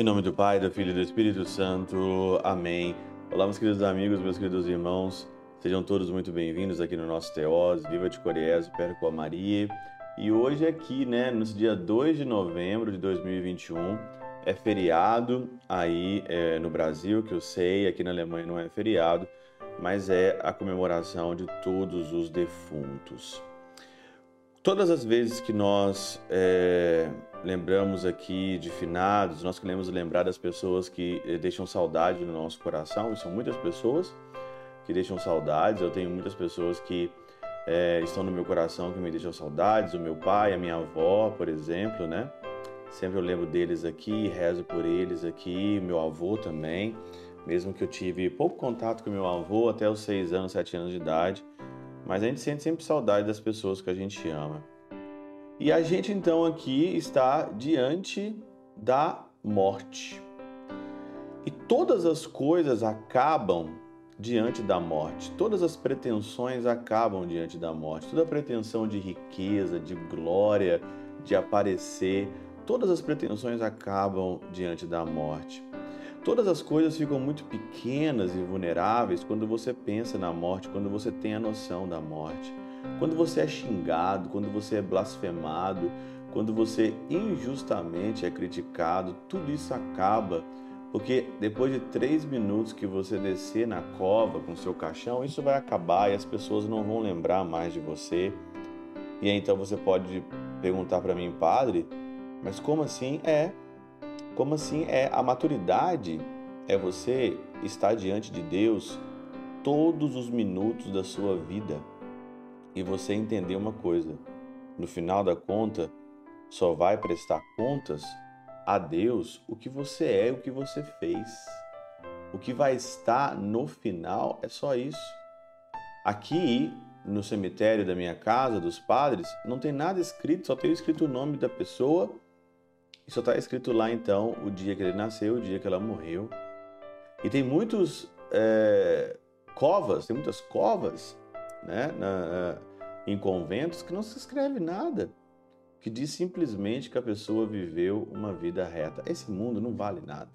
Em nome do Pai, do Filho e do Espírito Santo. Amém. Olá, meus queridos amigos, meus queridos irmãos. Sejam todos muito bem-vindos aqui no nosso Teós. Viva de Coriés, Perco Maria. E hoje aqui, né, no dia 2 de novembro de 2021, é feriado aí é, no Brasil, que eu sei, aqui na Alemanha não é feriado, mas é a comemoração de todos os defuntos. Todas as vezes que nós é, lembramos aqui de finados, nós queremos lembrar das pessoas que eh, deixam saudade no nosso coração, e são muitas pessoas que deixam saudades. Eu tenho muitas pessoas que é, estão no meu coração que me deixam saudades, o meu pai, a minha avó, por exemplo, né? Sempre eu lembro deles aqui, rezo por eles aqui, meu avô também, mesmo que eu tive pouco contato com meu avô até os seis anos, sete anos de idade, mas a gente sente sempre saudade das pessoas que a gente ama. E a gente então aqui está diante da morte. E todas as coisas acabam diante da morte. Todas as pretensões acabam diante da morte. Toda pretensão de riqueza, de glória, de aparecer, todas as pretensões acabam diante da morte. Todas as coisas ficam muito pequenas e vulneráveis quando você pensa na morte, quando você tem a noção da morte. Quando você é xingado, quando você é blasfemado, quando você injustamente é criticado, tudo isso acaba, porque depois de três minutos que você descer na cova com seu caixão, isso vai acabar e as pessoas não vão lembrar mais de você. E aí, então você pode perguntar para mim, padre, mas como assim? É, como assim é? A maturidade é você estar diante de Deus todos os minutos da sua vida e você entender uma coisa: no final da conta, só vai prestar contas a Deus o que você é o que você fez. O que vai estar no final é só isso. Aqui no cemitério da minha casa, dos padres, não tem nada escrito, só tem escrito o nome da pessoa e só está escrito lá então o dia que ele nasceu, o dia que ela morreu. E tem muitos é, covas, tem muitas covas, né, na, em conventos que não se escreve nada, que diz simplesmente que a pessoa viveu uma vida reta. Esse mundo não vale nada.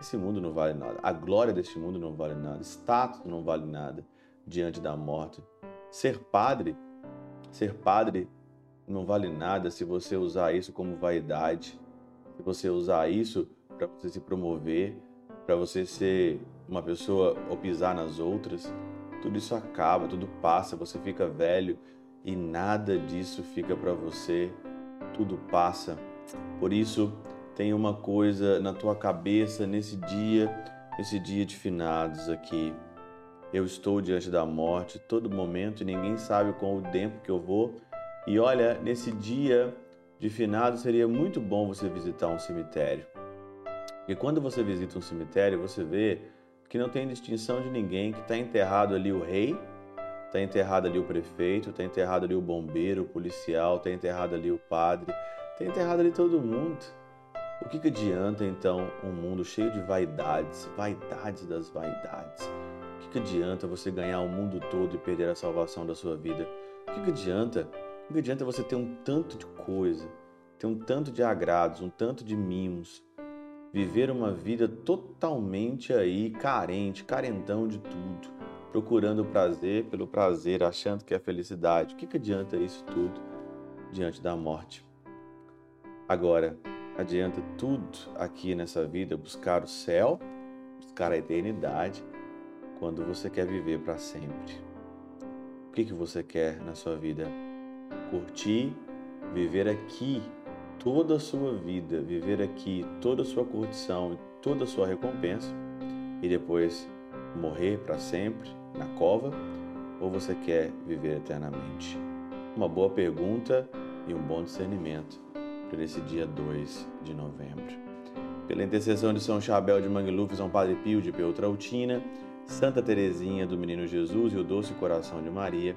Esse mundo não vale nada. A glória deste mundo não vale nada. Status não vale nada diante da morte. Ser padre, ser padre não vale nada se você usar isso como vaidade, se você usar isso para você se promover, para você ser uma pessoa ou pisar nas outras. Tudo isso acaba, tudo passa, você fica velho e nada disso fica para você. Tudo passa. Por isso, tem uma coisa na tua cabeça nesse dia, esse dia de finados aqui. Eu estou diante da morte todo momento e ninguém sabe com o tempo que eu vou e olha, nesse dia de finado seria muito bom você visitar um cemitério. E quando você visita um cemitério, você vê que não tem distinção de ninguém, que está enterrado ali o rei, está enterrado ali o prefeito, está enterrado ali o bombeiro, o policial, está enterrado ali o padre, está enterrado ali todo mundo. O que, que adianta então um mundo cheio de vaidades, vaidades das vaidades? O que, que adianta você ganhar o mundo todo e perder a salvação da sua vida? O que, que adianta não adianta você ter um tanto de coisa, ter um tanto de agrados, um tanto de mimos, viver uma vida totalmente aí carente, carentão de tudo, procurando prazer pelo prazer, achando que é felicidade. O que, que adianta isso tudo diante da morte? Agora, adianta tudo aqui nessa vida buscar o céu, buscar a eternidade, quando você quer viver para sempre. O que, que você quer na sua vida? Curtir, viver aqui toda a sua vida, viver aqui toda a sua curtição, toda a sua recompensa e depois morrer para sempre na cova? Ou você quer viver eternamente? Uma boa pergunta e um bom discernimento para esse dia 2 de novembro. Pela intercessão de São Chabel de Mangluf, São Padre Pio de Peltrautina, Santa Teresinha do Menino Jesus e o Doce Coração de Maria,